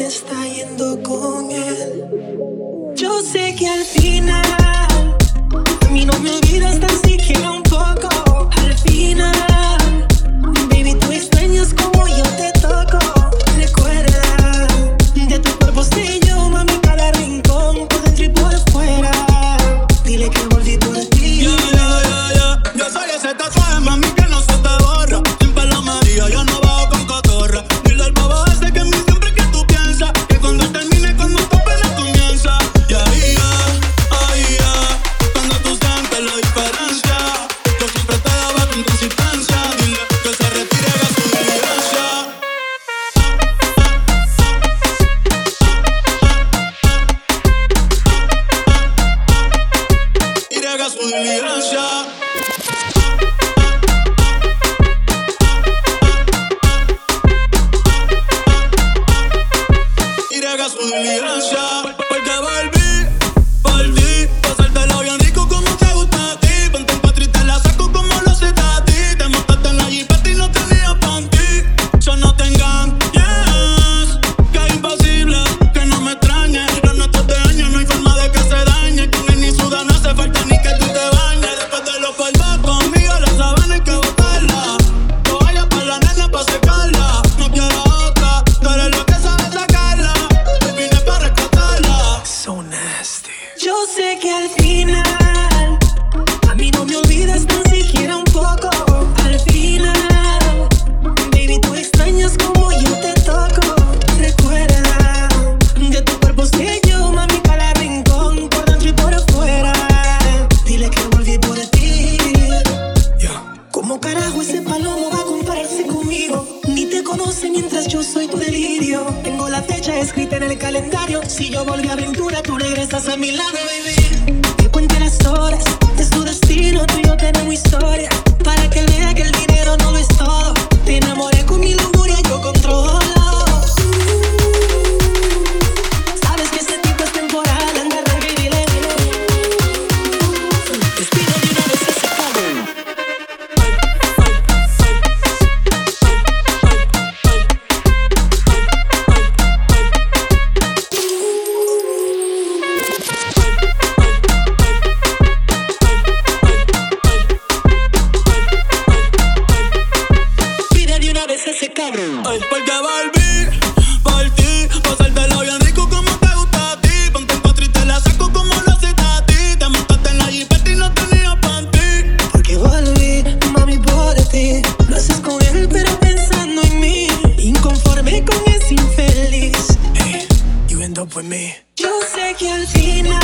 te está yendo con él. Yo sé que al final, a mí no me olvidas tan siquiera un poco. Al final, baby, tú extrañas como yo te toco. Recuerda, de tu cuerpo estoy yo, mami, cada rincón, por dentro y por fuera. Dile que volví por ti. Yo, yo, yo, yo, yo soy ese tatuaje, mami. en el calendario. Si yo volví a aventura, tú regresas a mi lado, baby. Que cuente las horas, es tu destino, tú y yo tenemos historia. Vez ese cabrón. Ay, porque volví por ti, pasártelo bien rico como te gusta a ti. Ponte cuatro y te la saco como lo haces a ti. Te montaste en la jipeta y no tenía panty. Porque volví, mami, por ti. Lo haces con él, pero pensando en mí. Inconforme con ese infeliz. Hey, you end up with me. Yo sé que al final,